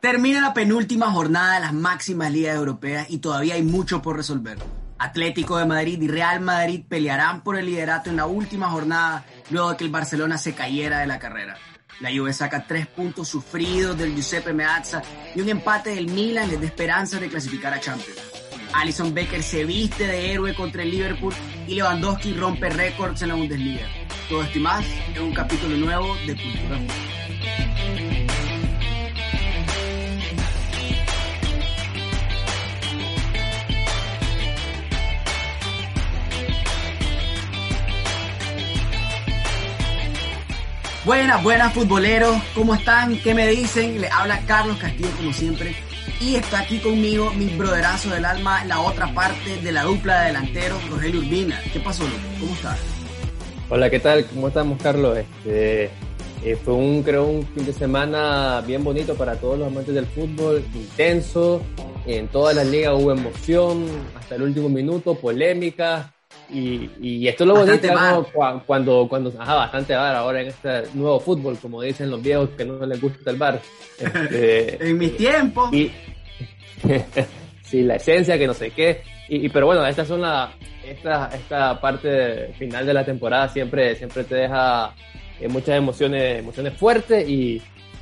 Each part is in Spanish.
Termina la penúltima jornada de las máximas ligas europeas y todavía hay mucho por resolver. Atlético de Madrid y Real Madrid pelearán por el liderato en la última jornada luego de que el Barcelona se cayera de la carrera. La Juve saca tres puntos sufridos del Giuseppe Meazza y un empate del Milan les da esperanza de clasificar a Champions. Alison Becker se viste de héroe contra el Liverpool y Lewandowski rompe récords en la Bundesliga. Todo esto y más en un capítulo nuevo de Cultura Buenas, buenas futboleros, ¿cómo están? ¿Qué me dicen? Le habla Carlos Castillo como siempre y está aquí conmigo mi broderazo del alma, la otra parte de la dupla de delanteros, Rogelio Urbina. ¿Qué pasó, ¿Cómo estás? Hola, ¿qué tal? ¿Cómo estamos, Carlos? Este, eh, fue un, creo, un fin de semana bien bonito para todos los amantes del fútbol, intenso, en todas las ligas hubo emoción, hasta el último minuto, polémica, y, esto es lo bonito cuando, cuando, ajá, bastante bar ahora en este nuevo fútbol, como dicen los viejos que no les gusta el bar. Este, en mis tiempos. Y, sí, la esencia, que no sé qué. Y, pero bueno, estas son la, esta, esta parte final de la temporada siempre, siempre te deja eh, muchas emociones, emociones fuertes y,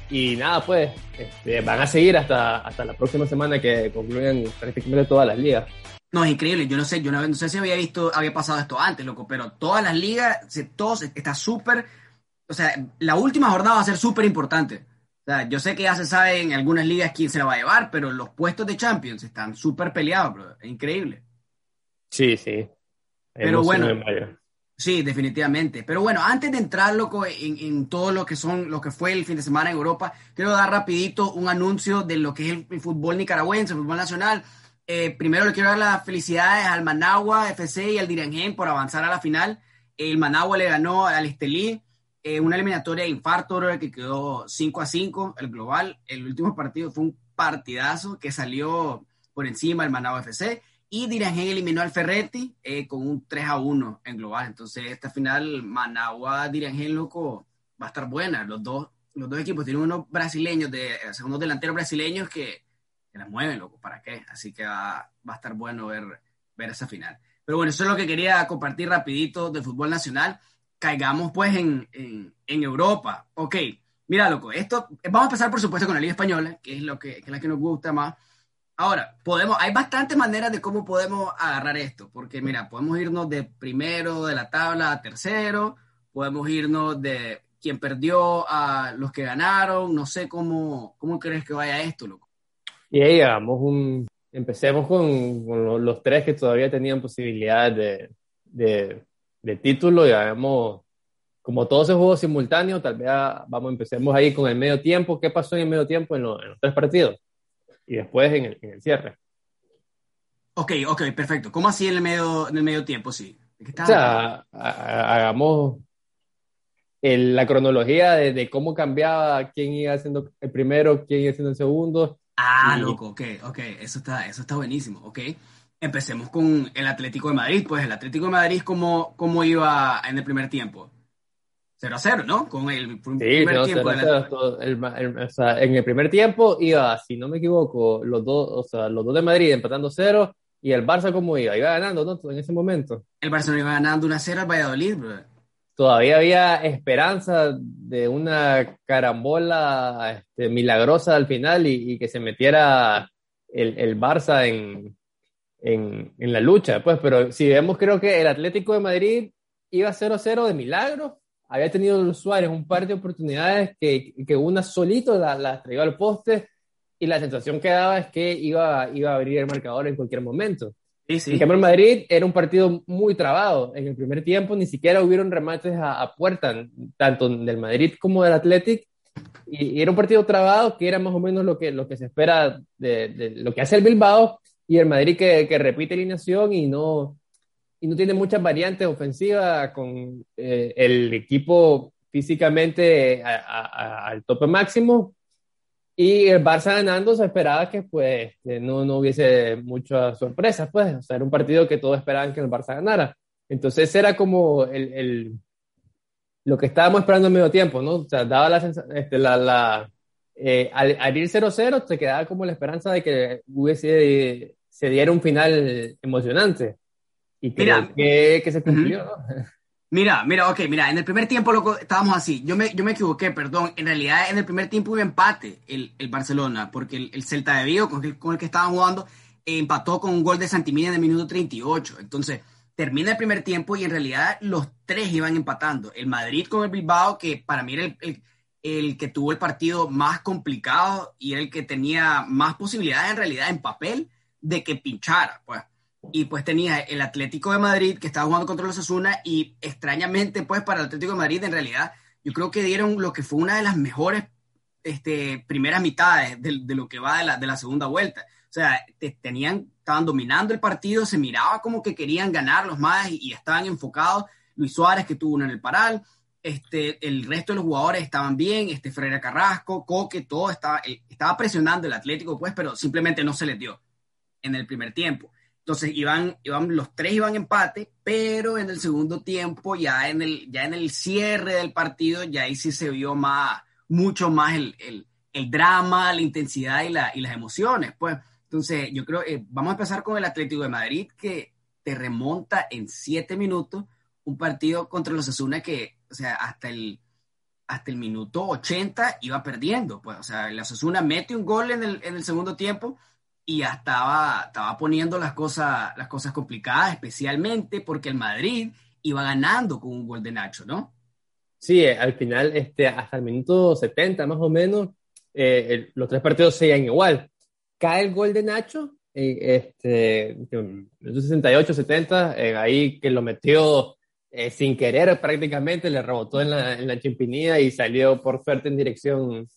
y nada, pues este, van a seguir hasta, hasta la próxima semana que concluyen prácticamente todas las ligas. No, es increíble. Yo no sé, yo no, sé si había visto, había pasado esto antes, loco, pero todas las ligas, todos está súper. O sea, la última jornada va a ser súper importante. O sea, yo sé que ya se sabe en algunas ligas quién se la va a llevar, pero los puestos de Champions están súper peleados, bro. Es increíble. Sí, sí. Pero bueno. Sí, definitivamente. Pero bueno, antes de entrar, loco, en, en, todo lo que son, lo que fue el fin de semana en Europa, quiero dar rapidito un anuncio de lo que es el fútbol nicaragüense, el fútbol nacional. Eh, primero le quiero dar las felicidades al Managua FC y al Dirangén por avanzar a la final. El Managua le ganó al Estelí eh, una eliminatoria de infarto que quedó 5 a 5 el global. El último partido fue un partidazo que salió por encima del Managua FC. Y Dirangén eliminó al Ferretti eh, con un 3 a 1 en global. Entonces, esta final Managua-Dirangén, loco, va a estar buena. Los dos, los dos equipos tienen unos brasileños, de, o unos delanteros brasileños que la mueven, loco, ¿para qué? Así que va, a estar bueno ver, ver esa final. Pero bueno, eso es lo que quería compartir rapidito del fútbol nacional. Caigamos pues en, en, Europa. Ok, mira, loco, esto, vamos a empezar por supuesto con la Liga Española, que es, lo que, es la que nos gusta más. Ahora, podemos, hay bastantes maneras de cómo podemos agarrar esto, porque mira, podemos irnos de primero de la tabla a tercero, podemos irnos de quien perdió a los que ganaron, no sé cómo, cómo crees que vaya esto, loco. Y ahí hagamos un, empecemos con, los, tres que todavía tenían posibilidades de, de, título y hagamos, como todo se jugó simultáneo, tal vez vamos, empecemos ahí con el medio tiempo, qué pasó en el medio tiempo en, los tres partidos y después en el, en el, cierre. Ok, ok, perfecto. ¿Cómo así en el medio, en el medio tiempo? Sí. O sea, hagamos la cronología de, de, cómo cambiaba, quién iba siendo el primero, quién iba siendo el segundo, Ah, loco, ok, ok, eso está, eso está buenísimo, ok. Empecemos con el Atlético de Madrid, pues el Atlético de Madrid, ¿cómo, cómo iba en el primer tiempo? 0 a 0, ¿no? Con el primer tiempo. en el primer tiempo iba, si no me equivoco, los dos, o sea, los dos de Madrid empatando 0 y el Barça cómo iba, iba ganando, ¿no? En ese momento. El Barça iba ganando 1 a 0 al Valladolid, bro todavía había esperanza de una carambola este, milagrosa al final y, que se metiera el, Barça en, en, la lucha. Pues, pero si vemos, creo que el Atlético de Madrid iba 0-0 de milagro. Había tenido Suárez un par de oportunidades que, que una solito la, la traía al poste y la sensación que daba es que iba, iba a abrir el marcador en cualquier momento. Sí, sí. En cambio, Madrid era un partido muy trabado. En el primer tiempo ni siquiera hubieron remates a, puerta, tanto del Madrid como del Athletic. Y, era un partido trabado que era más o menos lo que, lo que se espera de, lo que hace el Bilbao y el Madrid que, que, repite alineación y no, y no tiene muchas variantes ofensivas con eh, el equipo físicamente al tope máximo y el Barça ganando se esperaba que pues no, no hubiese muchas sorpresas, pues, o sea, era un partido que todos esperaban que el Barça ganara. Entonces era como el, el lo que estábamos esperando en medio tiempo, ¿no? O sea, daba la, este, la, la, eh, al, ir 0-0 te quedaba como la esperanza de que hubiese, se diera un final emocionante. Y creo que, que, se cumplió, ¿no? Mira, mira, ok, mira, en el primer tiempo loco, estábamos así. Yo me, yo me equivoqué, perdón. En realidad, en el primer tiempo hubo empate el, el Barcelona, porque el, Celta de Vigo, con el, con el que estaban jugando, empató con un gol de Santimina en el minuto 38. Entonces, termina el primer tiempo y en realidad los tres iban empatando. El Madrid con el Bilbao, que para mí era el, el, que tuvo el partido más complicado y el que tenía más posibilidades en realidad en papel de que pinchara, pues y pues tenía el Atlético de Madrid que estaba jugando contra los Asuna y extrañamente pues para el Atlético de Madrid en realidad yo creo que dieron lo que fue una de las mejores este, primeras mitades de, lo que va de la, de la, segunda vuelta. O sea, tenían, estaban dominando el partido, se miraba como que querían ganar los más y, estaban enfocados. Luis Suárez que tuvo uno en el paral, este, el resto de los jugadores estaban bien, este Ferreira Carrasco, Coque, todo estaba, eh, estaba presionando el Atlético pues, pero simplemente no se les dio en el primer tiempo. Entonces iban, iban, los tres iban empate, pero en el segundo tiempo, ya en el, ya en el cierre del partido, ya ahí sí se vio más, mucho más el, el, el drama, la intensidad y, la, y, las emociones. Pues, entonces, yo creo, eh, vamos a empezar con el Atlético de Madrid, que te remonta en siete minutos un partido contra los Asuna que, o sea, hasta el, hasta el minuto 80 iba perdiendo. Pues, o sea, el Asuna mete un gol en el, en el segundo tiempo y ya estaba, estaba poniendo las cosas, las cosas complicadas, especialmente porque el Madrid iba ganando con un gol de Nacho, ¿no? Sí, eh, al final, este, hasta el minuto 70 más o menos, eh, los tres partidos seguían igual. Cae el gol de Nacho, en este, 68, 70, ahí que lo metió eh, sin querer prácticamente, le rebotó en la, en la chimpinilla y salió por suerte en dirección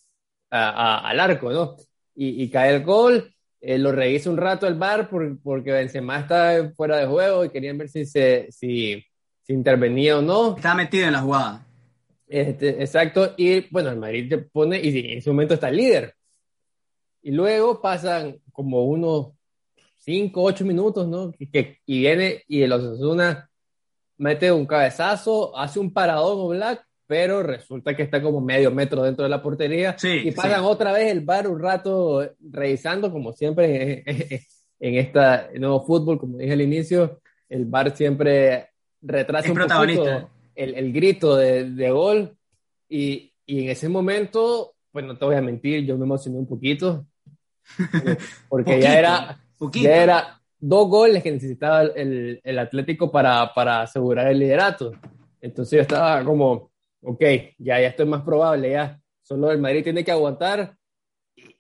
al arco, ¿no? Y, y cae el gol, eh, lo revisa un rato el bar porque Benzema está fuera de juego y querían ver si, se, si, si intervenía o no. Está metido en la jugada. Este, exacto, y bueno, el Madrid te pone, y en ese momento está el líder. Y luego pasan como unos 5, 8 minutos, ¿no? Que, y viene y el Osasuna mete un cabezazo, hace un paradón o black pero resulta que está como medio metro dentro de la portería y pasan otra vez el bar un rato revisando, como siempre en, este nuevo fútbol, como dije al inicio, el bar siempre retrasa un poquito el, el, grito de, de gol y, y, en ese momento, pues no te voy a mentir, yo me emocioné un poquito, porque ya, era, ya era dos goles que necesitaba el, el Atlético para, para asegurar el liderato. Entonces yo estaba como, ok, ya, ya estoy más probable, ya. Solo el Madrid tiene que aguantar.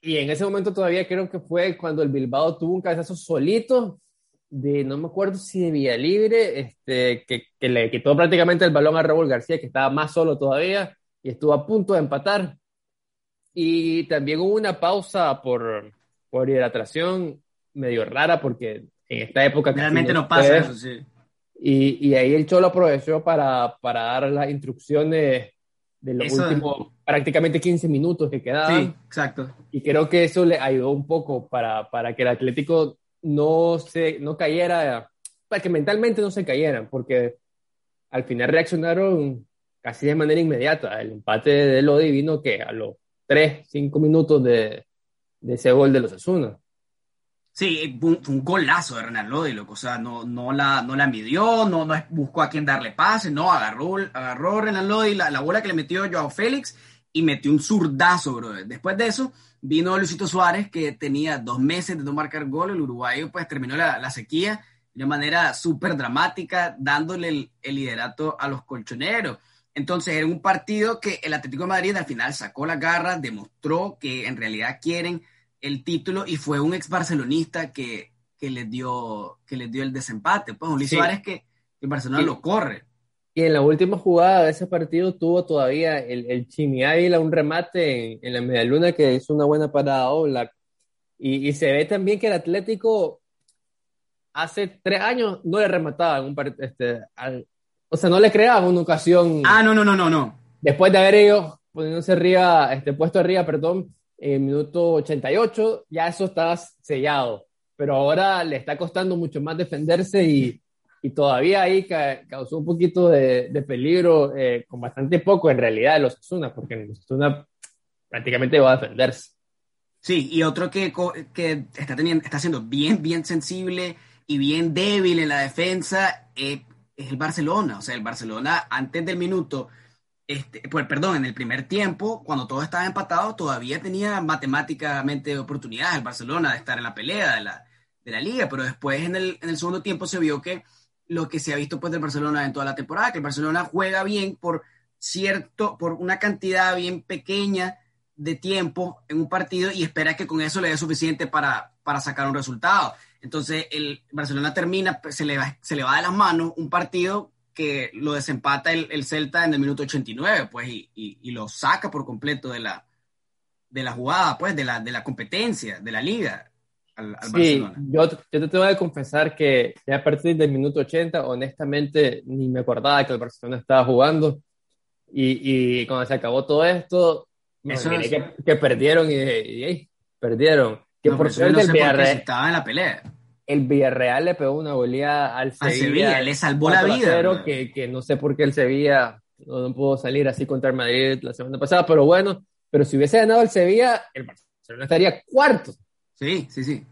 Y, en ese momento todavía creo que fue cuando el Bilbao tuvo un cabezazo solito de, no me acuerdo si de Vía Libre, este, que, que le quitó prácticamente el balón a Raúl García, que estaba más solo todavía y estuvo a punto de empatar. Y también hubo una pausa por, por hidratación medio rara porque en esta época... Realmente no pasa eso, sí. Y, y, ahí el Cholo aprovechó para, para dar las instrucciones de los últimos prácticamente 15 minutos que quedaban. Sí, exacto. Y creo que eso le ayudó un poco para, para que el Atlético no, se, no cayera, para que mentalmente no se cayeran, porque al final reaccionaron casi de manera inmediata. El empate de Lodi vino que a los 3, 5 minutos de, de ese gol de los Asunas. Sí, fue un, golazo de Renan Lodi, loco. O sea, no, no, la, no la midió, no, no buscó a quién darle pase, no, agarró, agarró Renan Lodi la, la bola que le metió Joao Félix y metió un zurdazo, bro. Después de eso, vino Luisito Suárez, que tenía dos meses de no marcar gol. El uruguayo, pues, terminó la, la sequía de manera súper dramática, dándole el, el, liderato a los colchoneros. Entonces, era un partido que el Atlético de Madrid al final sacó la garra, demostró que en realidad quieren el título y fue un ex barcelonista que, que les dio que les dio el desempate. Pues Luis Suárez que el Barcelona lo corre. Y en la última jugada de ese partido tuvo todavía el, el Chimi Águila un remate en, en la medialuna que hizo una buena parada Oblak. Y, y, se ve también que el Atlético hace tres años no le remataba en un este, o sea, no le creaba una ocasión. Ah, no, no, no, no, no. Después de haber ellos poniéndose arriba, este, puesto arriba, perdón, en minuto 88 ya eso estaba sellado, pero ahora le está costando mucho más defenderse y, y todavía ahí causó un poquito de, de peligro, eh, con bastante poco en realidad de los Osasuna, porque los Osasuna prácticamente va a defenderse. Sí, y otro que, que está, teniendo, está siendo bien, bien sensible y bien débil en la defensa eh, es el Barcelona. O sea, el Barcelona antes del minuto, este, pues, perdón, en el primer tiempo, cuando todo estaba empatado, todavía tenía matemáticamente oportunidades el Barcelona de estar en la pelea de la, de la liga, pero después en el, en el segundo tiempo se vio que lo que se ha visto pues del Barcelona en toda la temporada, que el Barcelona juega bien por cierto, por una cantidad bien pequeña de tiempo en un partido y espera que con eso le dé suficiente para, para sacar un resultado. Entonces el Barcelona termina, se le, se le va de las manos un partido que lo desempata el, Celta en el minuto 89, pues, y, y, lo saca por completo de la, de la jugada, pues, de la, de la competencia, de la liga. Al, sí, Yo, yo te tengo que confesar que ya a partir del minuto 80, honestamente, ni me acordaba que el Barcelona estaba jugando. Y, y cuando se acabó todo esto, que, perdieron y, perdieron. Que por suerte el Villarreal estaba en la pelea. El Villarreal le pegó una goleada al Sevilla. Al Sevilla, le salvó la vida. Que, que, no sé por qué el Sevilla no, pudo salir así contra el Madrid la semana pasada, pero bueno, pero si hubiese ganado el Sevilla, el Barcelona estaría cuarto. Sí, sí, sí.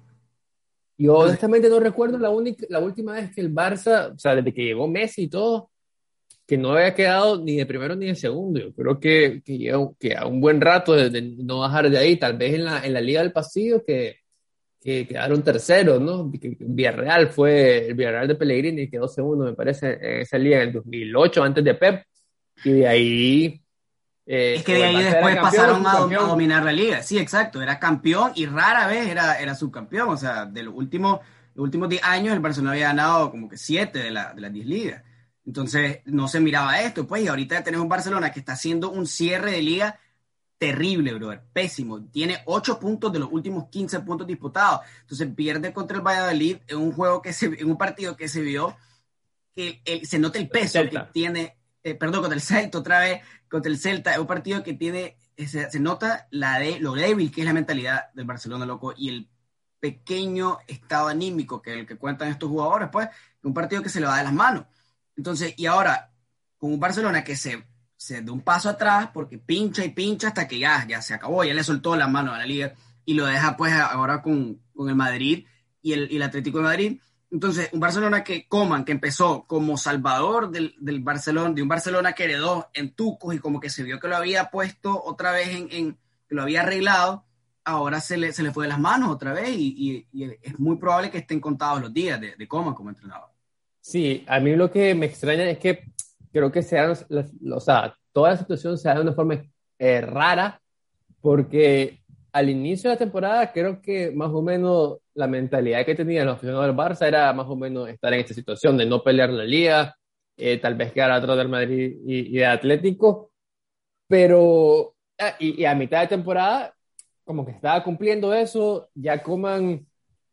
Yo honestamente no recuerdo la, única, la última vez que el Barça, o sea, desde que llegó Messi y todo, que no había quedado ni de primero ni de segundo. Yo creo que, que, que a un buen rato de, no bajar de ahí, tal vez en la, en la Liga del Pasillo, que, que quedaron terceros, ¿no? Villarreal fue el Villarreal de Pellegrini, quedó segundo, me parece, en esa liga en el 2008, antes de Pep, y de ahí... Eh, es que de ahí después pasaron a, dominar la liga, sí, exacto, era campeón y rara vez era, era subcampeón, o sea, de los últimos, los últimos 10 años el Barcelona había ganado como que 7 de, la, de las 10 ligas. Entonces no se miraba esto, pues, y ahorita tenemos un Barcelona que está haciendo un cierre de liga terrible, brother, pésimo. Tiene 8 puntos de los últimos 15 puntos disputados. Entonces pierde contra el Valladolid en un juego que se, en un partido que se vio que se nota el peso que tiene, eh, perdón, contra el Celta otra vez, contra el Celta, es un partido que tiene, se, se, nota la de, lo débil que es la mentalidad del Barcelona, loco, y el pequeño estado anímico que el que cuentan estos jugadores, pues, un partido que se le va de las manos. Entonces, y ahora, con un Barcelona que se, se da un paso atrás porque pincha y pincha hasta que ya, ya se acabó, ya le soltó la mano a la liga y lo deja pues ahora con, con el Madrid y el, y el, Atlético de Madrid. Entonces, un Barcelona que Coman, que empezó como salvador del, del, Barcelona, de un Barcelona que heredó en Tucos y como que se vio que lo había puesto otra vez en, en que lo había arreglado, ahora se le, se le fue de las manos otra vez y, y, es muy probable que estén contados los días de, de Coman como entrenador. Sí, a mí lo que me extraña es que creo que sea, o sea, toda la situación se da de una forma eh, rara, porque al inicio de la temporada creo que más o menos la mentalidad que tenía los aficionados del Barça era más o menos estar en esta situación de no pelear la liga, eh, tal vez quedar atrás del Madrid y, y de Atlético, pero ah, y, y, a mitad de temporada como que estaba cumpliendo eso, ya coman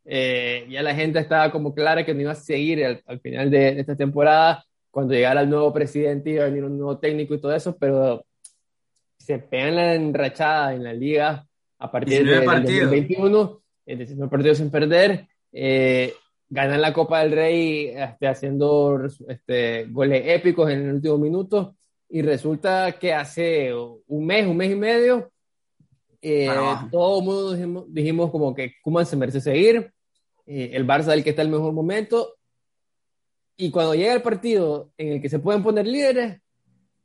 eh, ya la gente estaba como clara que no iba a seguir al, final de, esta temporada, cuando llegara el nuevo presidente iba a venir un nuevo técnico y todo eso, pero se pegan la enrachada en la liga a partir de, del 2021, 19 partidos sin perder, eh, ganan la Copa del Rey este, haciendo este, goles épicos en el último minuto y resulta que hace un mes, un mes y medio, eh, todo el mundo dijimos, dijimos, como que Kuman se merece seguir, eh, el Barça es el que está en el mejor momento. Y cuando llega el partido en el que se pueden poner líderes,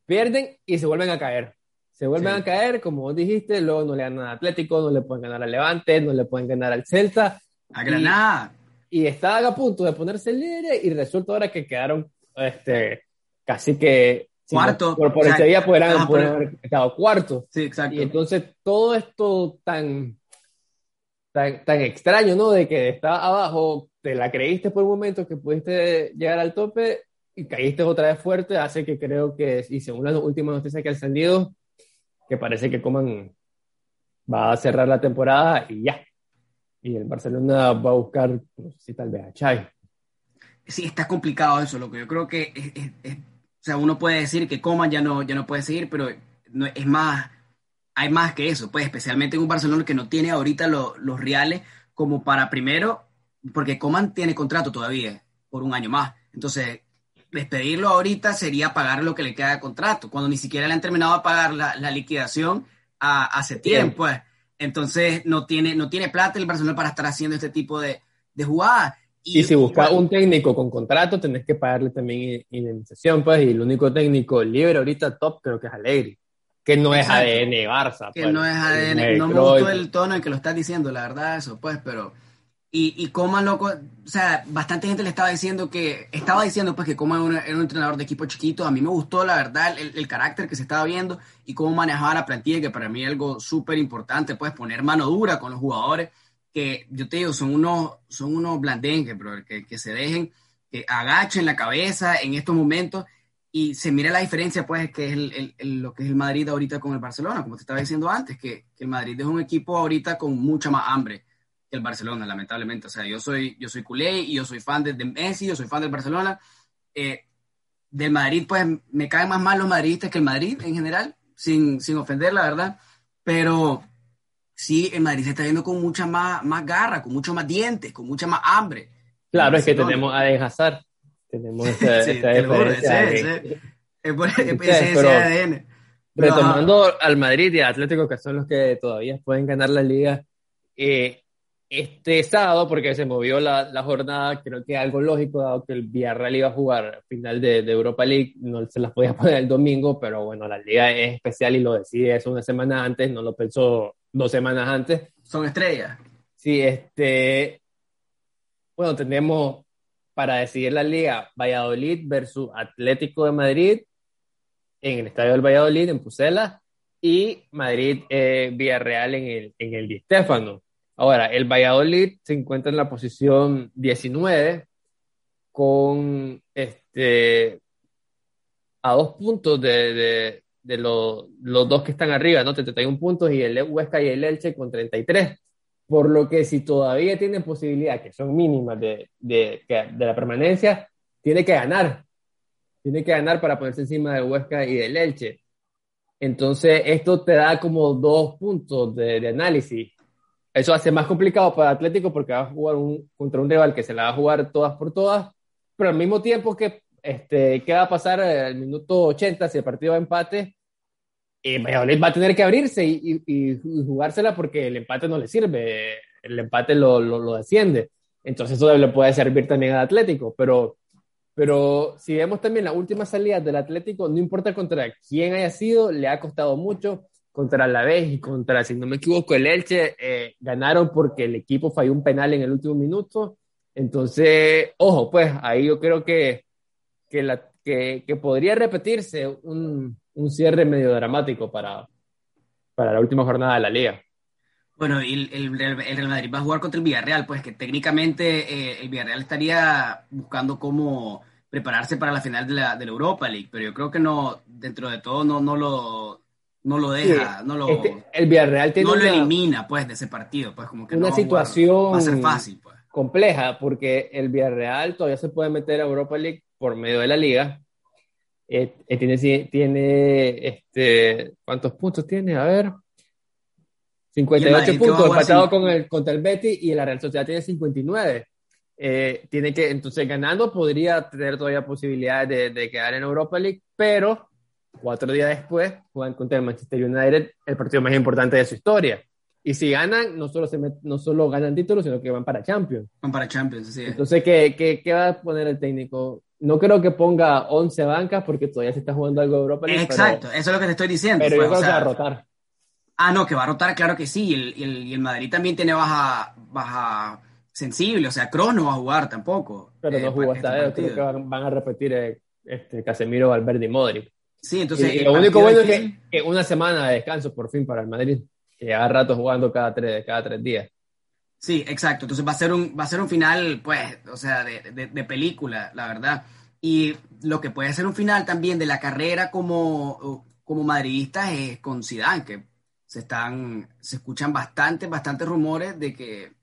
pierden y se vuelven a caer. Se vuelven a caer, como vos dijiste, luego no le ganan al Atlético, no le pueden ganar al Levante, no le pueden ganar al Celta. A Granada. Y, estaban a punto de ponerse líderes y resulta ahora que quedaron este, casi que cuarto. por, por ese día podrían, haber quedado cuarto. Sí, exacto. Y entonces todo esto tan tan, extraño, ¿no? De que estaba abajo, te la creíste por un momento que pudiste llegar al tope y caíste otra vez fuerte, hace que creo que, y según las últimas noticias que han salido, que parece que Coman va a cerrar la temporada y ya. Y el Barcelona va a buscar, no sé si tal vez a Chai. Sí, está complicado eso, lo que yo creo que es, o sea, uno puede decir que Coman ya no, ya no puede seguir, pero no, es más hay más que eso, pues especialmente en un Barcelona que no tiene ahorita los reales como para primero, porque Coman tiene contrato todavía por un año más. Entonces, despedirlo ahorita sería pagar lo que le queda de contrato, cuando ni siquiera le han terminado de pagar la, liquidación a, hace tiempo, pues. Entonces no tiene, no tiene plata el Barcelona para estar haciendo este tipo de, de jugadas. Y, si buscas un técnico con contrato, tenés que pagarle también indemnización, pues, y el único técnico libre ahorita top creo que es Alegri, que no es ADN Barça. Que pues, no es ADN, no me gustó el tono en que lo estás diciendo, la verdad, eso, pues, pero... Y, y Coman, loco, o sea, bastante gente le estaba diciendo que, estaba diciendo pues que Coman era un, entrenador de equipo chiquito, a mí me gustó la verdad el, el, carácter que se estaba viendo y cómo manejaba la plantilla, que para mí es algo súper importante, pues poner mano dura con los jugadores, que yo te digo, son unos, son unos blandengues, bro, que, que se dejen, que agachen la cabeza en estos momentos y se mire la diferencia, pues, que es el, el, lo que es el Madrid ahorita con el Barcelona, como te estaba diciendo antes, que, que el Madrid es un equipo ahorita con mucha más hambre el Barcelona, lamentablemente. O sea, yo soy, yo soy culé y yo soy fan de, Messi, yo soy fan del Barcelona. Eh, del Madrid, pues me caen más mal los madridistas que el Madrid en general, sin, sin ofender, la verdad. Pero sí, el Madrid se está viendo con mucha más, más garra, con mucho más dientes, con mucha más hambre. Claro, es que tenemos a Hazard. Tenemos esa, sí, Es por ese ADN. Retomando al Madrid y al Atlético, que son los que todavía pueden ganar la liga, eh, este sábado, porque se movió la, la, jornada, creo que algo lógico, dado que el Villarreal iba a jugar final de, de, Europa League, no se las podía poner el domingo, pero bueno, la liga es especial y lo decide eso una semana antes, no lo pensó dos semanas antes. Son estrellas. Sí, este. Bueno, tenemos para decidir la liga Valladolid versus Atlético de Madrid en el estadio del Valladolid, en Pucela, y Madrid eh, en el, en el Di. Ahora, el Valladolid se encuentra en la posición 19 con este a dos puntos de, de, los dos que están arriba, ¿no? 31 puntos y el Huesca y el Elche con 33. Por lo que si todavía tienen posibilidad, que son mínimas de, de, de la permanencia, tiene que ganar. Tiene que ganar para ponerse encima del Huesca y del Elche. Entonces, esto te da como dos puntos de, de análisis eso hace más complicado para Atlético porque va a jugar un, contra un rival que se la va a jugar todas por todas, pero al mismo tiempo que, este, ¿qué va a pasar al minuto 80 si el partido va a empate? Eh, va a tener que abrirse y, y, jugársela porque el empate no le sirve, el empate lo, lo, lo, desciende. Entonces eso le puede servir también al Atlético, pero, pero si vemos también la última salida del Atlético, no importa contra quién haya sido, le ha costado mucho contra la vez y contra, si no me equivoco, el Elche, eh, ganaron porque el equipo falló un penal en el último minuto. Entonces, ojo, pues ahí yo creo que, que, la, que, que podría repetirse un, un, cierre medio dramático para, para la última jornada de la liga. Bueno, y el, el, Real Madrid va a jugar contra el Villarreal, pues que técnicamente eh, el Villarreal estaría buscando cómo prepararse para la final de la, de la Europa League, pero yo creo que no, dentro de todo, no, no lo no lo deja, no lo, este, el Villarreal tiene no lo elimina pues de ese partido, pues como que una situación va a ser fácil, pues. compleja, porque el Villarreal todavía se puede meter a Europa League por medio de la liga. Eh, eh, tiene, tiene este, ¿cuántos puntos tiene? A ver. 58 puntos, empatado con el, contra el Betis y la Real Sociedad tiene 59. Eh, tiene que, entonces ganando podría tener todavía posibilidades de, de quedar en Europa League, pero Cuatro días después juegan contra el Manchester United, el partido más importante de su historia. Y si ganan, no solo, se no solo ganan títulos, sino que van para Champions. Van para Champions, sí. Entonces, ¿qué, qué, qué va a poner el técnico? No creo que ponga 11 bancas porque todavía se está jugando algo de Europa Exacto, eso es lo que te estoy diciendo. Pero yo pues, creo que va a rotar. Ah, no, que va a rotar, claro que sí. Y el, Madrid también tiene baja, baja sensible, o sea, Kroos no va a jugar tampoco. Pero no eh, jugó hasta este creo que van, van, a repetir eh, este, Casemiro, Valverde y Modric. Sí, entonces. lo único bueno es que, una semana de descanso por fin para el Madrid, que lleva rato jugando cada tres, cada tres días. Sí, exacto. Entonces va a ser un, va a ser un final, pues, o sea, de, de, película, la verdad. Y lo que puede ser un final también de la carrera como, como madridista es con Zidane, que se están, se escuchan bastantes, bastantes rumores de que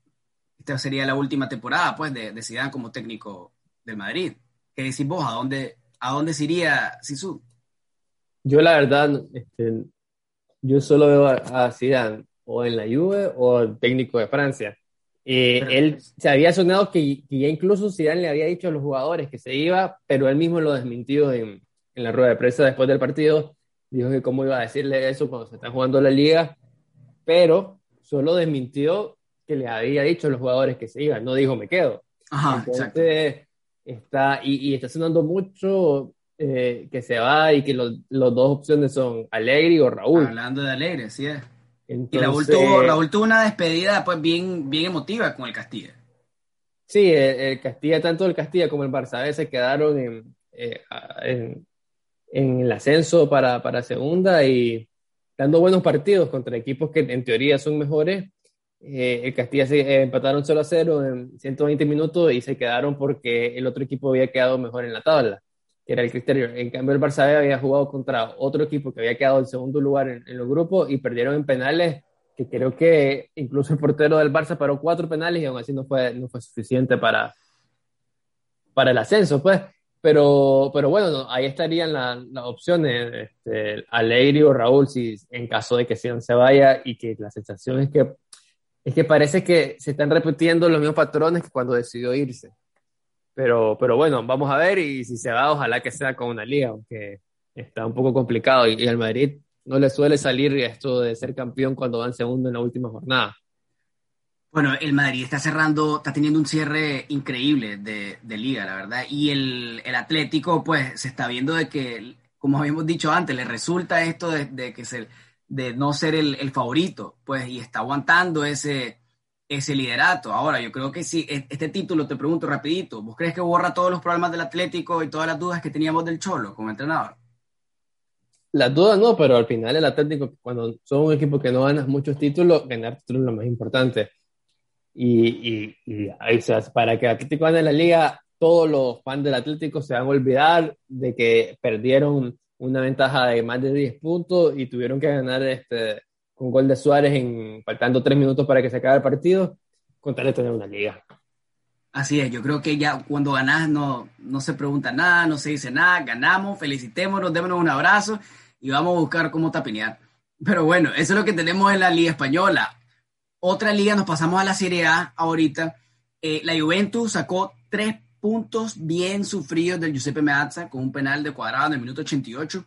esta sería la última temporada, pues, de, de Zidane como técnico del Madrid. ¿Qué decís vos? ¿A dónde, a dónde iría Sisu? Yo la verdad, este, yo solo veo a, Zidane o en la Juve o el técnico de Francia. Eh, él se había sonado que, ya incluso Zidane le había dicho a los jugadores que se iba, pero él mismo lo desmintió en, en, la rueda de prensa después del partido, dijo que cómo iba a decirle eso cuando se está jugando la liga, pero solo desmintió que le había dicho a los jugadores que se iban, no dijo me quedo. Ajá, exacto. Está, y, y, está sonando mucho eh, que se va y que los, dos opciones son Alegre o Raúl. Hablando de Alegre, sí es. Y Raúl tuvo, Raúl tuvo una despedida pues bien, bien emotiva con el Castilla. Sí, el, Castilla, tanto el Castilla como el Barça veces quedaron en, eh, en, en, el ascenso para, para segunda y dando buenos partidos contra equipos que en teoría son mejores. Eh, el Castilla se eh, empataron 0 a 0 en 120 minutos y se quedaron porque el otro equipo había quedado mejor en la tabla que era el criterio. En cambio, el Barça había jugado contra otro equipo que había quedado en segundo lugar en, los grupos y perdieron en penales, que creo que incluso el portero del Barça paró cuatro penales y aún así no fue, no fue suficiente para, para el ascenso, pues. Pero, pero bueno, ahí estarían las opciones, este, o Raúl, si en caso de que Sion se vaya y que la sensación es que, es que parece que se están repitiendo los mismos patrones que cuando decidió irse. Pero, pero bueno, vamos a ver y si se va, ojalá que sea con una liga, aunque está un poco complicado y, al Madrid no le suele salir esto de ser campeón cuando van segundo en la última jornada. Bueno, el Madrid está cerrando, está teniendo un cierre increíble de, liga, la verdad. Y el, el, Atlético, pues, se está viendo de que, como habíamos dicho antes, le resulta esto de, que ser, de no ser el, favorito, pues, y está aguantando ese, ese liderato. Ahora, yo creo que sí, e-, este título, te pregunto rapidito, ¿vos crees que borra todos los problemas del Atlético y todas las dudas que teníamos del Cholo como entrenador? Las dudas no, pero al final el Atlético, cuando son un equipo que no ganas muchos títulos, ganar títulos es lo más importante. Y, y, para que el Atlético gane la liga, todos los fans del Atlético se van a olvidar de que perdieron una ventaja de más de 10 puntos y tuvieron que ganar este, con gol de Suárez en faltando tres minutos para que se acabe el partido, con tal de tener una liga. Así es, yo creo que ya cuando ganás no, no se pregunta nada, no se dice nada, ganamos, felicitémonos, démonos un abrazo y vamos a buscar cómo tapinear. Pero bueno, eso es lo que tenemos en la Liga Española. Otra liga, nos pasamos a la Serie A ahorita. Eh, la Juventus sacó tres puntos bien sufridos del Giuseppe Meazza con un penal de cuadrado en el minuto 88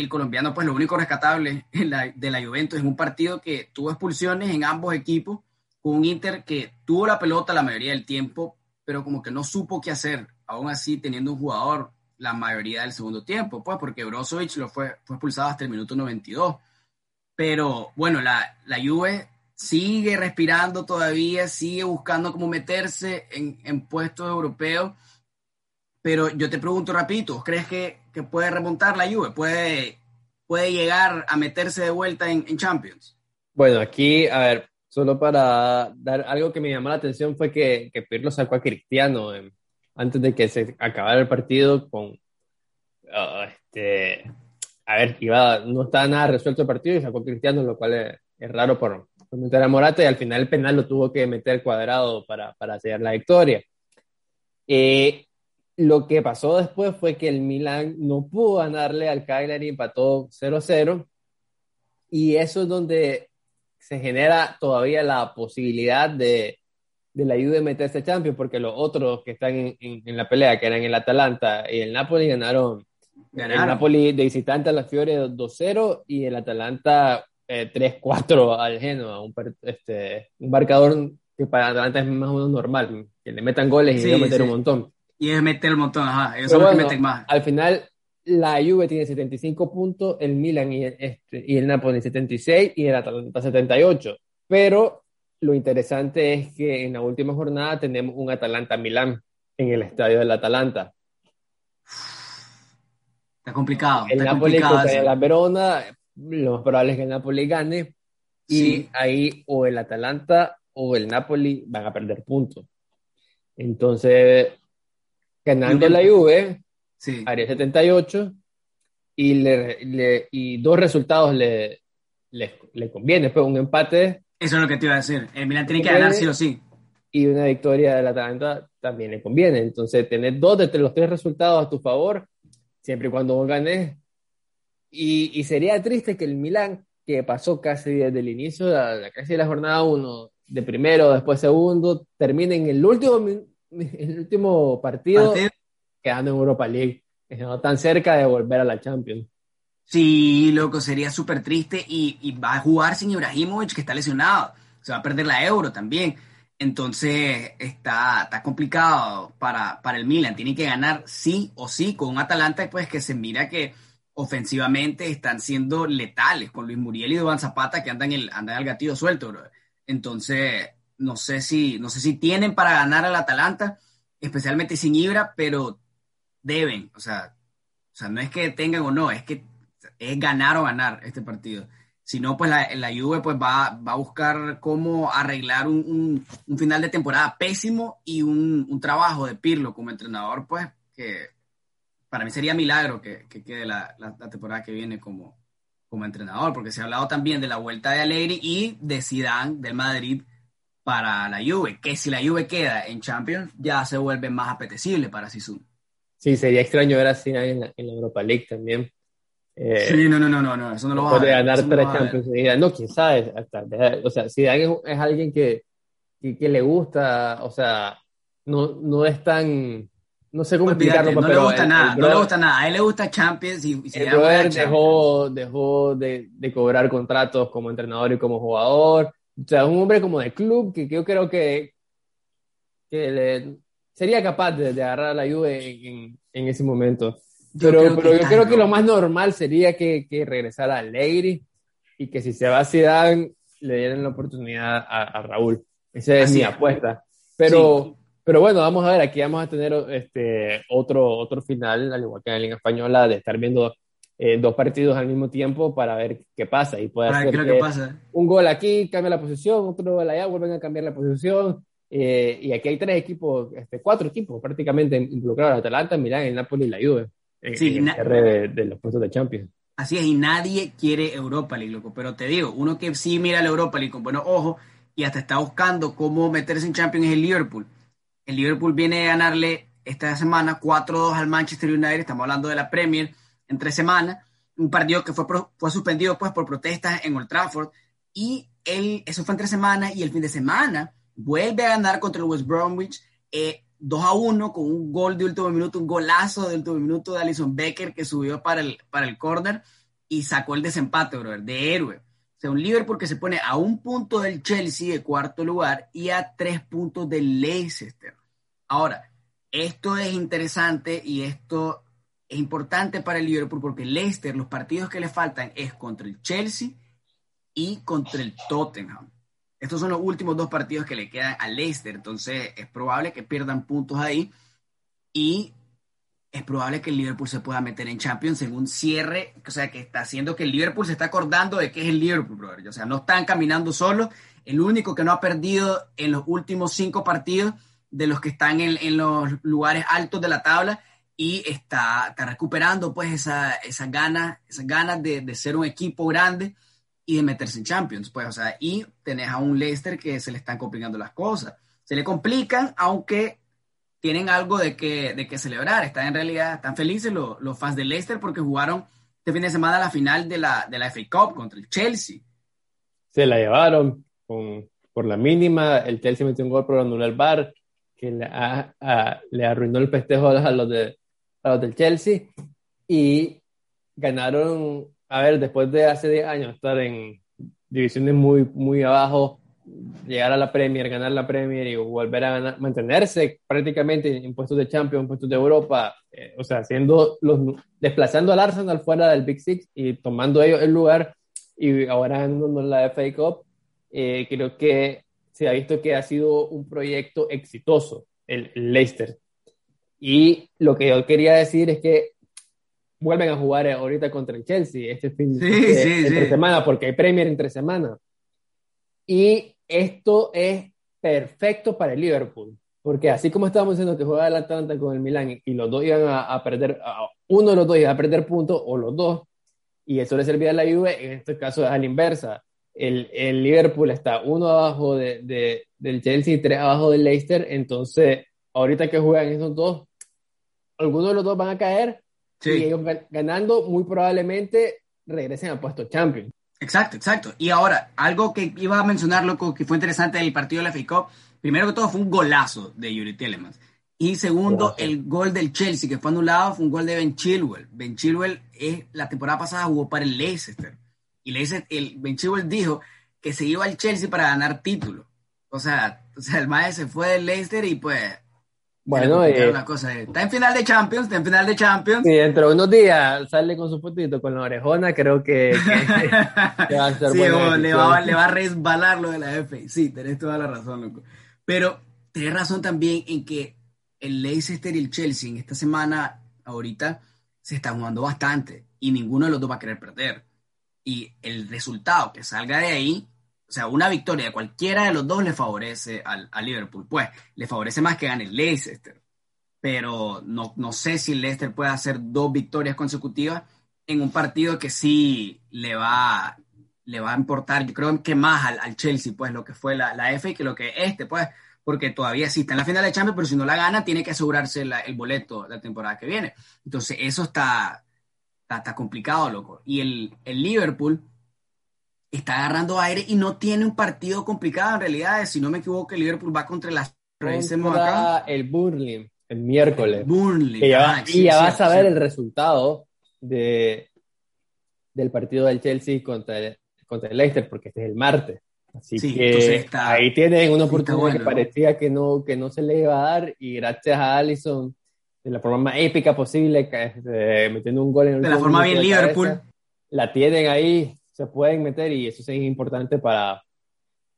el colombiano, pues lo único rescatable de la Juventus en un partido que tuvo expulsiones en ambos equipos, con un Inter que tuvo la pelota la mayoría del tiempo, pero como que no supo qué hacer, aún así teniendo un jugador la mayoría del segundo tiempo, pues porque Brozovic lo fue, fue expulsado hasta el minuto 92. Pero bueno, la, la Juve sigue respirando todavía, sigue buscando cómo meterse en, en puestos europeos pero yo te pregunto rapidito, ¿crees que, que, puede remontar la Juve? ¿Puede, ¿Puede llegar a meterse de vuelta en, en, Champions? Bueno, aquí, a ver, solo para dar algo que me llamó la atención fue que, que Pirlo sacó a Cristiano antes de que se acabara el partido con... Uh, este, a ver, iba, no estaba nada resuelto el partido y sacó a Cristiano, lo cual es, es raro por, por, meter a Morata y al final el penal lo tuvo que meter cuadrado para, para sellar la victoria. Eh, lo que pasó después fue que el Milan no pudo ganarle al Cagliari, empató 0-0. Y eso es donde se genera todavía la posibilidad de, de la ayuda de meterse a Champions, porque los otros que están en, en, la pelea, que eran el Atalanta y el Napoli, ganaron. El Napoli de visitante a la Fiore 2-0 y el Atalanta 3-4 eh, al Genoa, un, este, un marcador que para Atalanta es más o menos normal, que le metan goles y sí, meter un montón. Y es meter un montón, ajá. Eso es lo que meten más. Al final, la Juve tiene 75 puntos, el Milan y el, este, y el Napoli 76 y el Atalanta 78. Pero lo interesante es que en la última jornada tenemos un Atalanta-Milán en el estadio del Atalanta. Está complicado. El está Napoli contra la Verona, lo más probable es que el Napoli gane. Y sí. ahí o el Atalanta o el Napoli van a perder puntos. Entonces, ganando la Juve, sí. haría 78, y, le, le, y dos resultados le, le, le conviene, pues un empate. Eso es lo que te iba a decir, el Milan tiene que ganar sí o sí. Y una victoria del Atalanta también le conviene, entonces tener dos de los tres resultados a tu favor, siempre y cuando vos ganes. Y, y sería triste que el Milan, que pasó casi desde el inicio, la, casi de la jornada 1, de primero, después segundo, termine en el último el último partido, quedando en Europa League, no tan cerca de volver a la Champions. Sí, loco, sería súper triste y, va a jugar sin Ibrahimovic, que está lesionado. Se va a perder la Euro también. Entonces está, está complicado para, para el Milan. Tiene que ganar sí o sí con un Atalanta pues que se mira que ofensivamente están siendo letales con Luis Muriel y Duván Zapata que andan el, andan el gatillo suelto, bro. Entonces, no sé si, no sé si tienen para ganar al Atalanta, especialmente sin Ibra, pero deben, o sea, o sea, no es que tengan o no, es que es ganar o ganar este partido. Si no, pues la, la Juve pues va, va, a buscar cómo arreglar un, un, final de temporada pésimo y un, un, trabajo de Pirlo como entrenador, pues que para mí sería milagro que, que quede la, la, temporada que viene como, como entrenador, porque se ha hablado también de la vuelta de Allegri y de Zidane del Madrid para la Juve, que si la Juve queda en Champions ya se vuelve más apetecible para Sisu. Sí, sería extraño ver a Zidane en la, en la Europa League también. Eh, sí, no, no, no, no, eso no lo va a ver. ganar tres Champions No, quién sabe. o sea, Zidane es, es alguien que, que, que, le gusta, o sea, no, no es tan no sé cómo explicarlo, no le gusta nada, no le gusta nada. A él le gusta Champions y, y el brother dejó, dejó de, de, cobrar contratos como entrenador y como jugador. O sea, un hombre como de club que, yo creo que, que le, sería capaz de, de, agarrar a la Juve en, en ese momento. Pero, pero yo creo que lo más normal sería que, que regresara a Leiri y que si se va a Zidane le dieran la oportunidad a, a Raúl. Esa es mi apuesta. Pero... Pero bueno, vamos a ver, aquí vamos a tener este, otro, otro final, al igual que en la Liga Española, de estar viendo eh, dos partidos al mismo tiempo para ver qué pasa. Y puede ser que pasa. un gol aquí, cambia la posición, otro gol allá, vuelven a cambiar la posición. Eh, y aquí hay tres equipos, este, cuatro equipos prácticamente involucrados: Atalanta, Milán, el Napoli y la Juve. Sí, en el de, los puestos de Champions. Así es, y nadie quiere Europa League, loco. Pero te digo, uno que sí mira la Europa League con buenos ojos y hasta está buscando cómo meterse en Champions es el Liverpool el Liverpool viene a ganarle esta semana 4-2 al Manchester United, estamos hablando de la Premier, en tres semanas, un partido que fue, fue suspendido pues por protestas en Old Trafford, y él, eso fue en tres semanas, y el fin de semana vuelve a ganar contra el West Bromwich eh, 2 a 1 con un gol de último minuto, un golazo de último minuto de Alison Becker que subió para el, para el corner y sacó el desempate, brother, de héroe. O sea, un Liverpool que se pone a un punto del Chelsea de cuarto lugar y a tres puntos del Leicester. Ahora, esto es interesante y esto es importante para el Liverpool porque Leicester, los partidos que le faltan es contra el Chelsea y contra el Tottenham. Estos son los últimos dos partidos que le quedan a Leicester, entonces es probable que pierdan puntos ahí y es probable que el Liverpool se pueda meter en Champions en un cierre, o sea, que está haciendo que el Liverpool se está acordando de que es el Liverpool, brother. O sea, no están caminando solo. El único que no ha perdido en los últimos cinco partidos de los que están en, los lugares altos de la tabla y está, está recuperando pues esa, esas ganas, esas ganas de, de, ser un equipo grande y de meterse en Champions, pues, o sea, y tenés a un Leicester que se le están complicando las cosas. Se le complican, aunque tienen algo de que, de que celebrar. Están en realidad, están felices los, los fans de Leicester porque jugaron este fin de semana la final de la, de la FA Cup contra el Chelsea. Se la llevaron por la mínima. El Chelsea metió un gol por anular el bar que le, le arruinó el festejo a los, de, a los del Chelsea. Y ganaron, a ver, después de hace 10 años estar en divisiones muy, muy abajo, llegar a la Premier, ganar la Premier y volver a mantenerse prácticamente en puestos de Champions, en puestos de Europa, eh, o sea, haciendo los, desplazando al Arsenal fuera del Big Six y tomando ellos el lugar y ahora ganando la FA Cup, eh, creo que se ha visto que ha sido un proyecto exitoso, el, Leicester. Y lo que yo quería decir es que vuelven a jugar ahorita contra el Chelsea este fin de semana, porque hay Premier entre semana. Y esto es perfecto para el Liverpool, porque así como estábamos diciendo que juega el Atlanta con el Milan y los dos iban a, perder, uno de los dos iba a perder puntos o los dos, y eso le servía a la Juve, en este caso es a la inversa. El, el Liverpool está uno abajo de, de, del Chelsea y tres abajo del Leicester, entonces ahorita que juegan esos dos, algunos de los dos van a caer y ellos ganando muy probablemente regresen a puesto Champions. Exacto, exacto. Y ahora, algo que iba a mencionar, loco, que fue interesante del partido de la FA primero que todo fue un golazo de Yuri Telemans. Y segundo, el gol del Chelsea, que fue anulado, fue un gol de Ben Chilwell. Ben Chilwell es, la temporada pasada jugó para el Leicester. Y Leicester, el, Ben Chilwell dijo que se iba al Chelsea para ganar título. O sea, o sea el maestro se fue del Leicester y pues bueno, eh, está en final de Champions, está en final de Champions. Sí, dentro de unos días sale con su fotito con la orejona, creo que, va a ser sí, le, va, le, va, a resbalar lo de la F. Sí, tenés toda la razón, loco. Pero tenés razón también en que el Leicester y el Chelsea en esta semana, ahorita, se están jugando bastante y ninguno de los dos va a querer perder. Y el resultado que salga de ahí o sea, una victoria de cualquiera de los dos le favorece al, a Liverpool. Pues, le favorece más que gane Leicester. Pero no, no sé si Leicester puede hacer dos victorias consecutivas en un partido que sí le va, le va a importar, yo creo que más al, al Chelsea, pues, lo que fue la, la F que lo que este, pues, porque todavía sí está en la final de Champions, pero si no la gana, tiene que asegurarse el boleto la temporada que viene. Entonces, eso está, está, está complicado, loco. Y el, el Liverpool está agarrando aire y no tiene un partido complicado en realidad. Si no me equivoco, el Liverpool va contra las el Burnley el miércoles. Burnley. y ya, vas a ver el resultado de, del partido del Chelsea contra el, contra el Leicester, porque este es el martes. Así que ahí tienen una oportunidad que parecía que no, que no se le iba a dar y gracias a Allison de la forma más épica posible, este, metiendo un gol en el De la forma bien Liverpool. la tienen ahí se pueden meter y eso es importante para,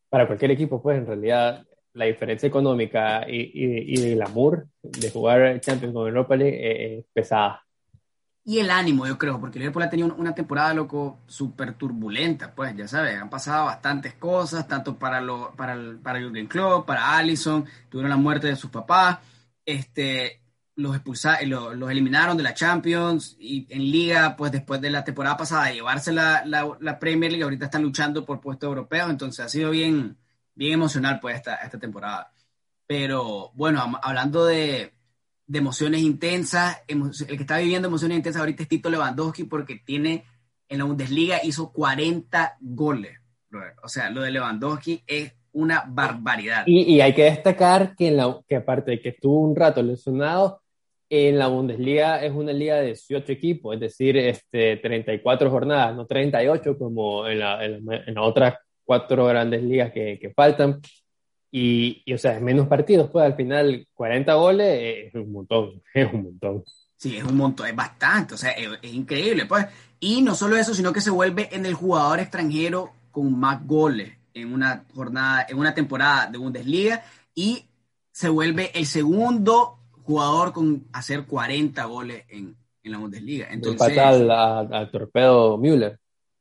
para cualquier equipo, pues en realidad la diferencia económica y, y, el amor de jugar Champions con Europa League es, pesada. Y el ánimo, yo creo, porque Liverpool ha tenido una temporada, loco, súper turbulenta, pues, ya sabes, han pasado bastantes cosas, tanto para, lo, para, el, para Jürgen Klopp, para Allison, tuvieron la muerte de sus papás, este, los, expulsaron, los, eliminaron de la Champions y en Liga, pues después de la temporada pasada, llevarse la, la, Premier League, ahorita están luchando por puestos europeos, entonces ha sido bien, bien emocional pues esta, esta temporada. Pero bueno, hablando de, de emociones intensas, el que está viviendo emociones intensas ahorita es Tito Lewandowski porque tiene en la Bundesliga hizo 40 goles. O sea, lo de Lewandowski es una barbaridad. Y, y hay que destacar que, en la, que aparte de que estuvo un rato lesionado, en la Bundesliga es una liga de 18 equipos, es decir, este, 34 jornadas, no 38 como en, la, en, las otras cuatro grandes ligas que, que faltan. Y, y, o sea, es menos partidos, pues al final 40 goles es un montón, es un montón. Sí, es un montón, es bastante, o sea, es, es, increíble, pues. Y no solo eso, sino que se vuelve en el jugador extranjero con más goles en una jornada, en una temporada de Bundesliga y se vuelve el segundo jugador con hacer 40 goles en, en la Bundesliga. Entonces, empata al, torpedo Müller.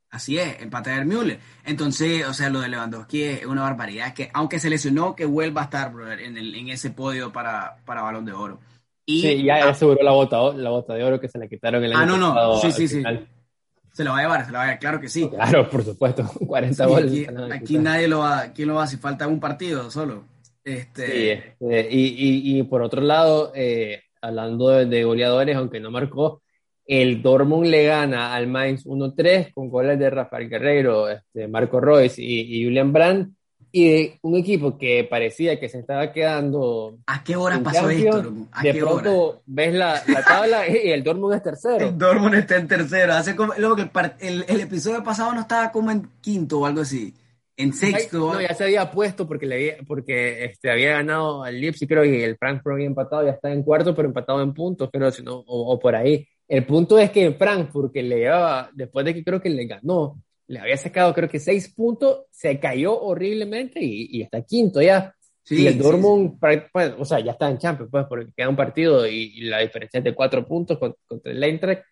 Así es, empata al Müller. Entonces, o sea, lo de Lewandowski es una barbaridad. Que aunque se lesionó, que vuelva a estar en, el, en ese podio para, para Balón de Oro. Y, sí, ya aseguró la bota, la bota de oro que se le quitaron el año Ah, no, no, sí, sí, sí. Se lo va a llevar, se lo va a llevar, claro que sí. Claro, por supuesto, 40 goles. Aquí, nadie lo va, ¿quién lo va si falta un partido solo? Este... este y, y, por otro lado, eh, hablando de, goleadores, aunque no marcó, el Dortmund le gana al Mainz 1-3 con goles de Rafael Guerrero, este, Marco Royce y, Julian Brandt, y de un equipo que parecía que se estaba quedando. ¿A qué hora pasó esto? de pronto ves la, la tabla y el Dortmund es tercero. El Dortmund está en tercero. Hace como, luego que el, el, episodio pasado no estaba como en quinto o algo así. En sexto. No, ya se había puesto porque, le había, porque este, había ganado al Leipzig, creo, y el Frankfurt había empatado, ya está en cuarto, pero empatado en puntos, pero si no, o, por ahí. El punto es que en Frankfurt, que le llevaba, después de que creo que le ganó, le había sacado creo que seis puntos, se cayó horriblemente y, y está quinto ya. Sí, y el Dortmund, pues, o sea, ya está en Champions, pues, porque queda un partido y, la diferencia es de cuatro puntos contra, el Eintracht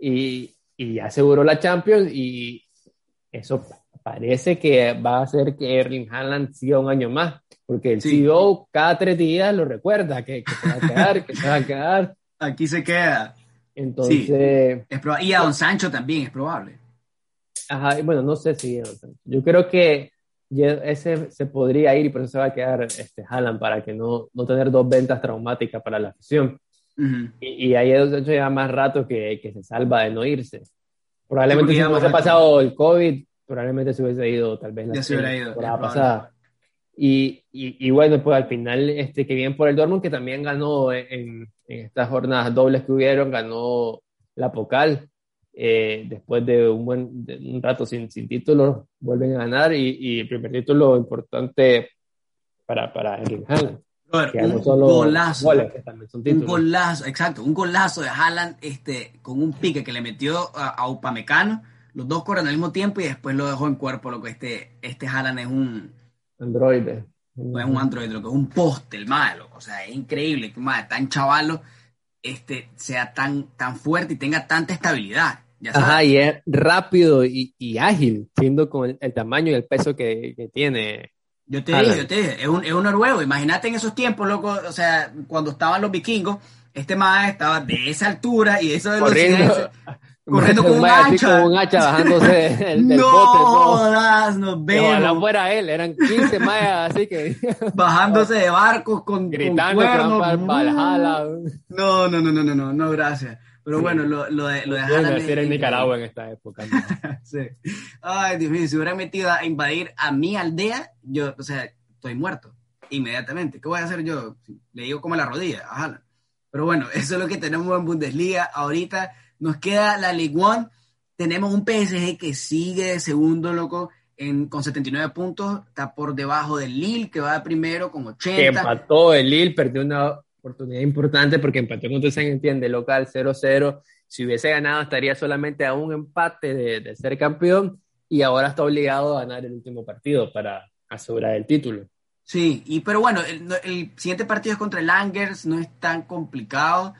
y, y ya aseguró la Champions y eso parece que va a hacer que Erling Haaland siga un año más, porque el CEO cada tres días lo recuerda que, se va a quedar, que se va a quedar. Aquí se queda. Entonces. y a Don Sancho también es probable. Ajá, bueno, no sé si. Yo creo que ese se podría ir eso se va a quedar este Haaland para que no, no tener dos ventas traumáticas para la afición. y, y, ahí es hecho ya más rato que, que, se salva de no irse. Probablemente si no se ha pasado el COVID, probablemente se hubiese ido tal vez la ya se hubiera ido, pasada. Y, y, bueno, pues al final, este, que bien por el Dortmund, que también ganó en, en estas jornadas dobles que hubieron, ganó la Pocal. Eh, después de un buen un rato sin, sin título, vuelven a ganar y, y, el primer título importante para, para Erling Haaland. un golazo, un golazo, exacto, un golazo de Haaland este, con un pique que le metió a, a Upamecano, los dos corren al mismo tiempo y después lo dejó en cuerpo, lo que este, este Haaland es un... Androide. No es un androide, lo que es un poste, el malo. O sea, es increíble que un tan chavalo este, sea tan, tan fuerte y tenga tanta estabilidad. Ajá, y es rápido y, y ágil, siendo con el, tamaño y el peso que, que tiene. Yo te dije, yo te dije, es un, es un noruego. Imagínate en esos tiempos, loco, o sea, cuando estaban los vikingos, este más estaba de esa altura y eso de los Corriendo, corriendo con un hacha. Con un hacha bajándose el, del no, bote. No, nos vemos. No, fuera él, eran 15 mayas, así que... Bajándose de barcos con, Gritando con cuernos. Valhalla. No, no, no, no, no, no, no, gracias. Pero bueno, lo, lo de, lo de Haaland... Bueno, en Nicaragua en esta época. sí. Ay, Dios mío, si hubieran metido a invadir a mi aldea, yo, o sea, estoy muerto inmediatamente. ¿Qué voy a hacer yo? Le digo como la rodilla a Haaland. Pero bueno, eso es lo que tenemos en Bundesliga ahorita nos queda la League One. Tenemos un PSG que sigue de segundo, loco, en, con 79 puntos. Está por debajo del Lille, que va primero con 80. Que empató el Lille, perdió una oportunidad importante porque empató contra San Entiende local 0-0. Si hubiese ganado, estaría solamente a un empate de, ser campeón y ahora está obligado a ganar el último partido para asegurar el título. Sí, y pero bueno, el, el siguiente partido es contra el Angers, no es tan complicado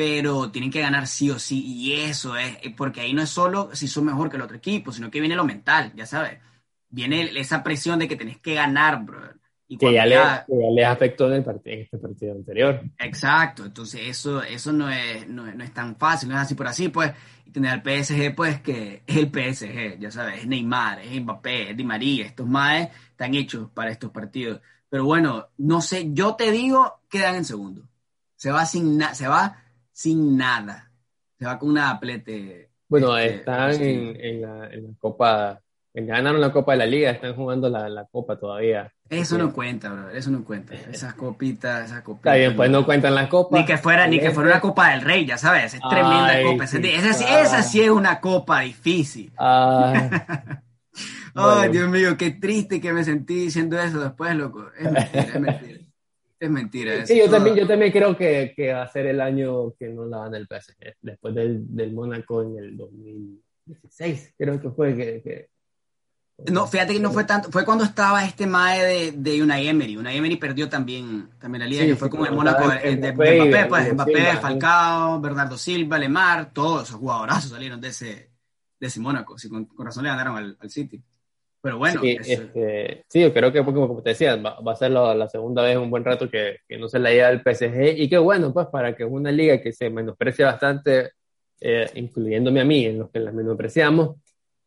pero tienen que ganar sí o sí, y eso es, porque ahí no es solo si son mejor que el otro equipo, sino que viene lo mental, ya sabes, viene esa presión de que tenés que ganar, bro. Y que ya, le, afectó en, el en, este partido anterior. Exacto, entonces eso, eso no, es, no, es tan fácil, no es así por así, pues, y tener al PSG, pues, que es el PSG, ya sabes, es Neymar, es Mbappé, es Di María, estos maes están hechos para estos partidos. Pero bueno, no sé, yo te digo, quedan en segundo. Se va sin nada, se va sin nada. Se va con una aplete. Bueno, este, están en, la, en, la, Copa, ganaron la Copa de la Liga, están jugando la, la Copa todavía. Eso no cuenta, bro, eso no cuenta. Esas copitas, esas copitas. Está bien, pues no cuentan las copas. Ni que fuera, ni que fuera una Copa del Rey, ya sabes, es tremenda copa. esa, esa, sí es una copa difícil. Ah. Ay, Dios mío, qué triste que me sentí diciendo eso después, loco. Es mentira, es mentira. Es mentira. Sí, yo también, yo también creo que, que, va a ser el año que no la gana el PSG, después del, del Mónaco en el 2016, creo que fue que, No, fíjate que no fue tanto, fue cuando estaba este Mae de, de Unai Emery. Unai Emery perdió también, también la liga, que fue como el Mónaco de, de, Mbappé, pues Mbappé, Falcao, Bernardo Silva, Lemar, todos esos jugadorazos salieron de ese, de ese Mónaco. Sí, con, razón le ganaron al, al City. Pero bueno. Sí, este, sí, yo creo que, como te decía, va, a ser la, segunda vez en un buen rato que, que no se la lleva el PSG. Y qué bueno, pues, para que una liga que se menosprecia bastante, eh, incluyéndome a mí, en los que la menospreciamos.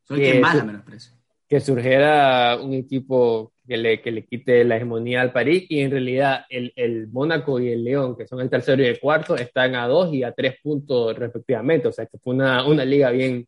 Soy que, quien más la menosprecia. Que surgiera un equipo que le, que le quite la hegemonía al París. Y en realidad, el, el Mónaco y el León, que son el tercero y el cuarto, están a dos y a tres puntos respectivamente. O sea, que fue una, una liga bien.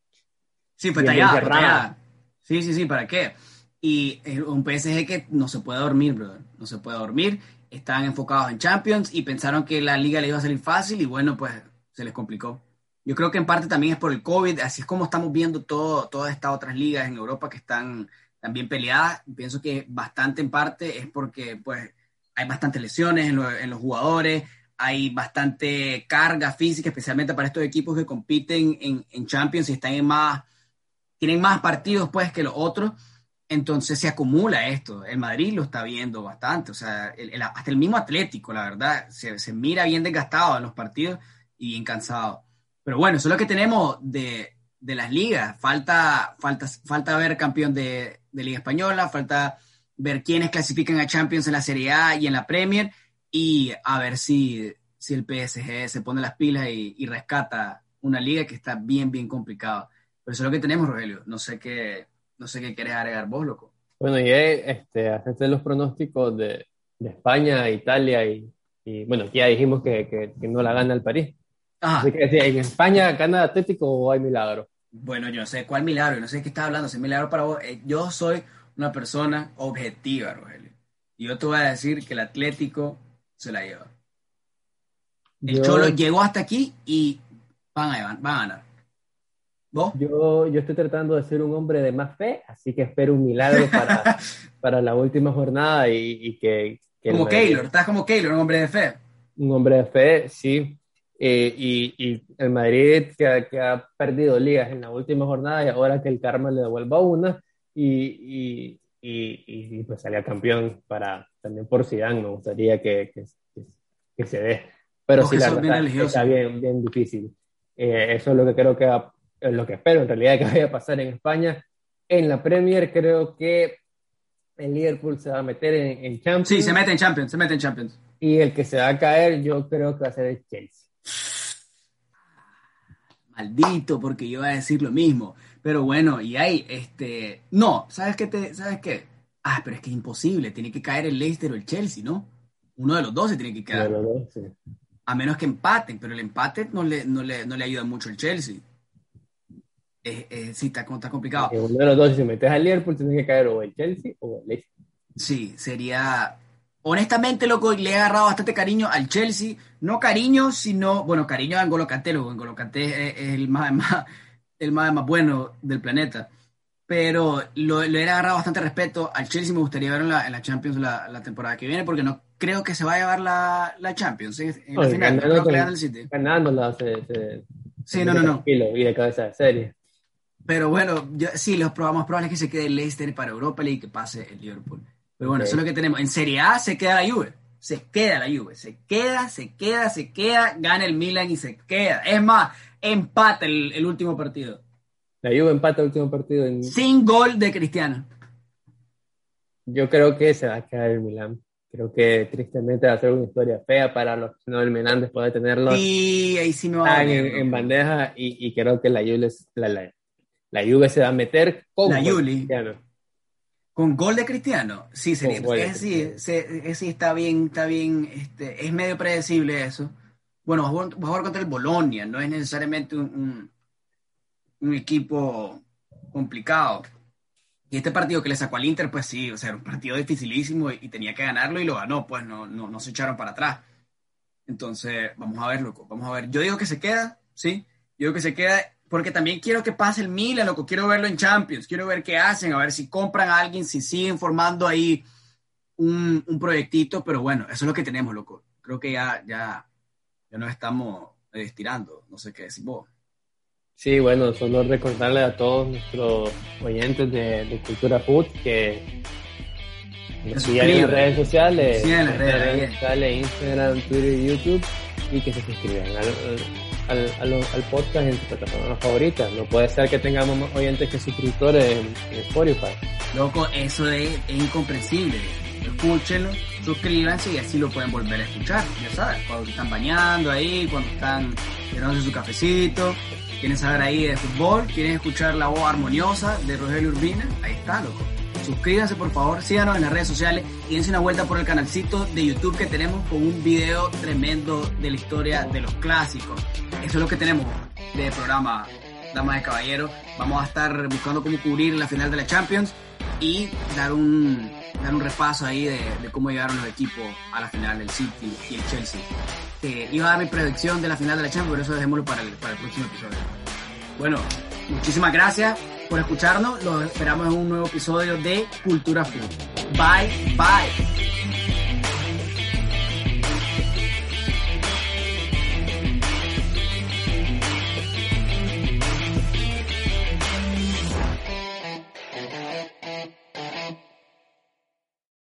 Sí, fue tallada. Sí, sí, sí, ¿para qué? Y un PSG que no se puede dormir, brother. No se puede dormir. Estaban enfocados en Champions y pensaron que la liga le iba a salir fácil y bueno, pues se les complicó. Yo creo que en parte también es por el COVID, así es como estamos viendo todo, todas estas otras ligas en Europa que están también peleadas. Pienso que bastante en parte es porque pues hay bastantes lesiones en, los jugadores, hay bastante carga física, especialmente para estos equipos que compiten en, en Champions y están en más tienen más partidos pues que los otros, entonces se acumula esto. El Madrid lo está viendo bastante, o sea, hasta el mismo Atlético, la verdad, se, mira bien desgastado en los partidos y bien cansado. Pero bueno, eso es lo que tenemos de, de las ligas. Falta, falta, falta ver campeón de, de, Liga Española, falta ver quiénes clasifican a Champions en la Serie A y en la Premier y a ver si, si el PSG se pone las pilas y, y rescata una liga que está bien, bien complicada. Pero eso es lo que tenemos, Rogelio. No sé qué, no sé qué quieres agregar vos, loco. Bueno, y este, hacerte los pronósticos de, de España, Italia y, y, bueno, aquí ya dijimos que, que, no la gana el París. Así que ¿en España gana Atlético o hay milagro? Bueno, yo no sé cuál milagro, no sé de qué estás hablando, si es milagro para vos. Eh, yo soy una persona objetiva, Rogelio. Y yo te voy a decir que el Atlético se la lleva. El Cholo llegó hasta aquí y van a, van a ganar. ¿Vos? Yo, yo estoy tratando de ser un hombre de más fe, así que espero un milagro para, para la última jornada y, que, Como Keylor, estás como Keylor, un hombre de fe. Un hombre de fe, sí. Eh, y, y, el Madrid que, que, ha perdido ligas en la última jornada y ahora que el karma le devuelva una y, y, y pues salía campeón para también por Zidane me gustaría que, que, que se dé pero sí la verdad está bien, bien difícil eh, eso es lo que creo que es lo que espero en realidad que vaya a pasar en España en la Premier creo que el Liverpool se va a meter en, en Champions sí se mete en Champions se mete en Champions y el que se va a caer yo creo que va a ser el Chelsea maldito porque yo iba a decir lo mismo pero bueno, y ahí, este, no, ¿sabes qué? Te, ¿Sabes qué? Ah, pero es que es imposible, tiene que caer el Leicester o el Chelsea, ¿no? Uno de los dos se tiene que quedar. A menos que empaten, pero el empate no le, no le, no le ayuda mucho al Chelsea. Sí, está, está complicado. uno de los dos, si metes al Liverpool, tiene que caer o el Chelsea o el Leicester. Sí, sería. Honestamente, loco, le he agarrado bastante cariño al Chelsea. No cariño, sino. Bueno, cariño a N'Golo Kanté, loco. N'Golo Kanté es, el más, más, el más, más bueno del planeta. Pero lo, le he agarrado bastante respeto. Al Chelsea me gustaría verlo en la, en la Champions la, la, temporada que viene, porque no creo que se vaya a llevar la, la Champions. En la final, creo que el City. Ganándola se, se, sí, no, no, no. Y de cabeza de serie. Pero bueno, yo, sí, lo más probable es que se quede el Leicester para Europa League y que pase el Liverpool. Pero bueno, eso es lo que tenemos. En Serie A se queda la Juve. Se queda la Juve. Se queda, se queda, se queda. Gana el Milan y se queda. Es más, empata el, último partido. La Juve empata el último partido. Sin gol de Cristiano. Yo creo que se va a quedar el Milan. Creo que tristemente va a ser una historia fea para los no del Milan después de tenerlo y ahí sí en, bandeja y, creo que la Juve, la, la, Juve se va a meter con la Cristiano. Con gol de Cristiano, sí, sería. Es, sí, sí, está bien, está bien, este, es medio predecible eso bueno, va a jugar contra el Bolonia, no es necesariamente un, un, equipo complicado. Y este partido que le sacó al Inter, pues sí, o sea, era un partido dificilísimo y, tenía que ganarlo y lo ganó, pues no, no, no se echaron para atrás. Entonces, vamos a ver, loco, vamos a ver. Yo digo que se queda, ¿sí? Yo digo que se queda porque también quiero que pase el Milan, loco, quiero verlo en Champions, quiero ver qué hacen, a ver si compran a alguien, si siguen formando ahí un, un proyectito, pero bueno, eso es lo que tenemos, loco. Creo que ya, ya, ya nos estamos estirando, no sé qué decir vos. Sí, bueno, solo recordarle a todos nuestros oyentes de, Cultura Food que nos sigan en las redes sociales, sí, en las redes, sociales, Instagram, Twitter y YouTube y que se suscriban al, al, podcast en sus plataformas favoritas. No puede ser que tengamos más oyentes que suscriptores en, Spotify. Loco, eso es incomprensible escúchenlo, suscríbanse y así lo pueden volver a escuchar. Ya sabes, cuando están bañando ahí, cuando están tomándose su cafecito, quieren saber ahí de fútbol, quieren escuchar la voz armoniosa de Rogelio Urbina, ahí está, loco. Suscríbanse por favor, síganos en las redes sociales y dense una vuelta por el canalcito de YouTube que tenemos con un video tremendo de la historia de los clásicos. Eso es lo que tenemos de programa Damas de Caballero. Vamos a estar buscando cómo cubrir la final de la Champions y dar un, dar un repaso ahí de, cómo llegaron los equipos a la final del City y el Chelsea. Iba a dar mi predicción de la final de la Champions, pero eso dejémoslo para el, para el próximo episodio. Bueno, muchísimas gracias por escucharnos. Los esperamos en un nuevo episodio de Cultura Food. Bye, bye.